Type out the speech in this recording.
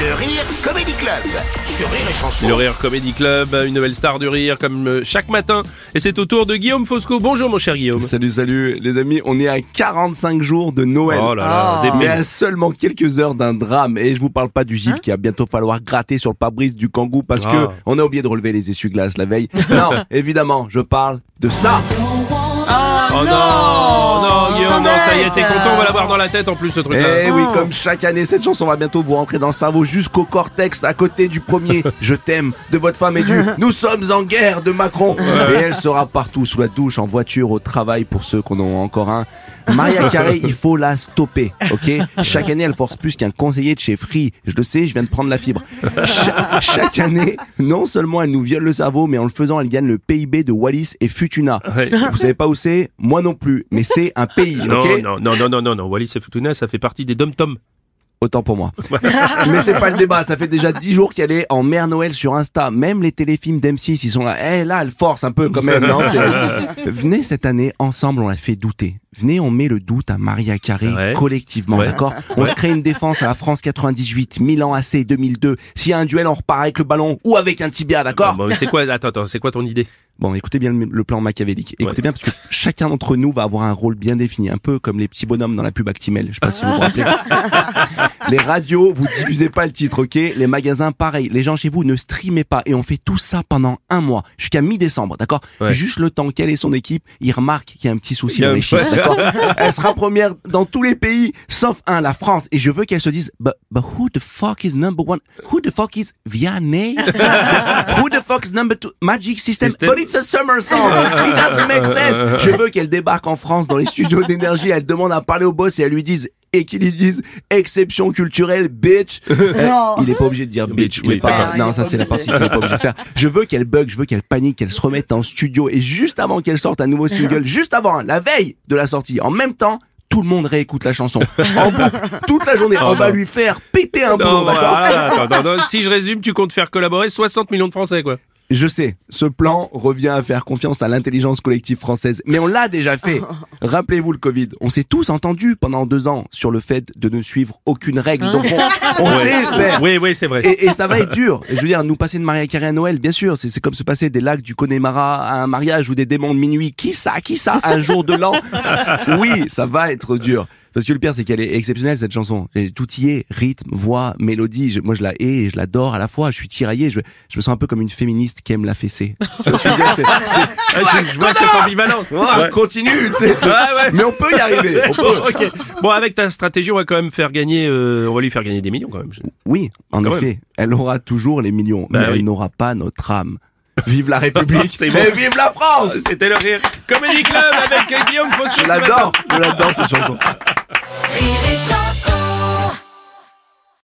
Le Rire Comedy Club sur Rire et Chanson. Le Rire Comedy Club, une nouvelle star du rire comme euh, chaque matin. Et c'est au tour de Guillaume Fosco. Bonjour mon cher Guillaume. Salut, salut les amis, on est à 45 jours de Noël. Oh là là, des Mais belles- à seulement quelques heures d'un drame. Et je vous parle pas du gif qui va bientôt falloir gratter sur le pare-brise du kangou parce Ah. que on a oublié de relever les essuie-glaces la veille. non, évidemment, je parle de ça. Oh non, non Guillaume, non, ça y est, t'es content, on va l'avoir dans la tête en plus ce truc là. Eh oui, comme chaque année, cette chanson va bientôt vous rentrer dans le cerveau jusqu'au cortex à côté du premier Je t'aime de votre femme et du Nous sommes en guerre de Macron. Et elle sera partout, sous la douche, en voiture, au travail pour ceux qu'on en a encore un. Maria Carré, il faut la stopper, ok? Chaque année, elle force plus qu'un conseiller de chez Free. Je le sais, je viens de prendre la fibre. Cha- chaque année, non seulement elle nous viole le cerveau, mais en le faisant, elle gagne le PIB de Wallis et Futuna. Ouais. Vous savez pas où c'est? Moi non plus, mais c'est un pays, Non, ok? non, non, non, non, non, non, Wallis et Futuna, ça fait partie des dom-toms. Autant pour moi. Mais c'est pas le débat, ça fait déjà 10 jours qu'elle est en mère Noël sur Insta. Même les téléfilms d'M6, ils sont là. Eh là, elle force un peu quand même, non Venez cette année, ensemble, on la fait douter. Venez, on met le doute à Maria Carré Ouais. collectivement, Ouais. d'accord? On se crée une défense à la France 98, Milan AC 2002. S'il y a un duel, on repart avec le ballon ou avec un tibia, d'accord? Bon, mais c'est quoi, attends, attends, c'est quoi ton idée? Bon, écoutez bien le, le plan machiavélique. Écoutez Ouais. bien parce que chacun d'entre nous va avoir un rôle bien défini, un peu comme les petits bonhommes dans la pub Actimel. Je sais pas si vous vous rappelez. les radios, vous diffusez pas le titre, ok? Les magasins, pareil. Les gens chez vous ne streamez pas et on fait tout ça pendant un mois jusqu'à mi-décembre, d'accord? Ouais. Juste le temps qu'elle et son équipe, ils remarquent qu'il y a un petit souci dans les chiffres, d'accord? Elle sera première dans tous les pays, sauf un, la France. Et je veux qu'elle se dise, but, but who the fuck is number one? Who the fuck is Vianney? Who the fuck is number two? Magic System, System. But it's a summer song. It doesn't make sense. Je veux qu'elle débarque en France dans les studios d'énergie. Elle demande à parler au boss et elle lui dise et qu'ils lui disent exception culturelle, bitch. Euh, il est pas obligé de dire bitch. Oui, pas- non, ça c'est la partie qu'il est pas obligé de faire. Je veux qu'elle bug, je veux qu'elle panique, qu'elle se remette en studio et juste avant qu'elle sorte un nouveau single, juste avant, hein, la veille de la sortie, en même temps. Tout le monde réécoute la chanson en boucle toute la journée. On va lui faire péter un d'accord voilà, si je résume, tu comptes faire collaborer 60 millions de Français, quoi. Je sais, ce plan revient à faire confiance à l'intelligence collective française, mais on l'a déjà fait. Rappelez-vous le Covid, on s'est tous entendus pendant deux ans sur le fait de ne suivre aucune règle, donc on, on Ouais. sait faire. Oui, oui, c'est vrai. Et, et ça va être dur. Et je veux dire, nous passer de Maria Carré à Noël, bien sûr, c'est c'est comme se passer des lacs du Connemara à un mariage ou des démons de minuit. Qui ça Qui ça Un jour de l'an? Oui, ça va être dur. Parce que le pire, c'est qu'elle est exceptionnelle, cette chanson. Tout y est, rythme, voix, mélodie. Je- moi, je la hais et je l'adore à la fois. Je suis tiraillé. Je, je me sens un peu comme une féministe qui aime la fessée. Je veux dire C'est- c'est- je, vois cette ambivalence. Oh, Ouais. continue, tu sais. Ouais. Mais on peut y arriver. On peut. Bon, avec ta stratégie, on va quand même faire gagner, euh, on va lui faire gagner des millions quand même. Oui, en Quand effet, elle aura toujours les millions, Bah mais oui. elle n'aura pas notre âme. Vive la République bon. et vive la France C'était le rire Comedy Club avec Guillaume Fosco. Je l'adore, je l'adore cette chanson. Rire et chanson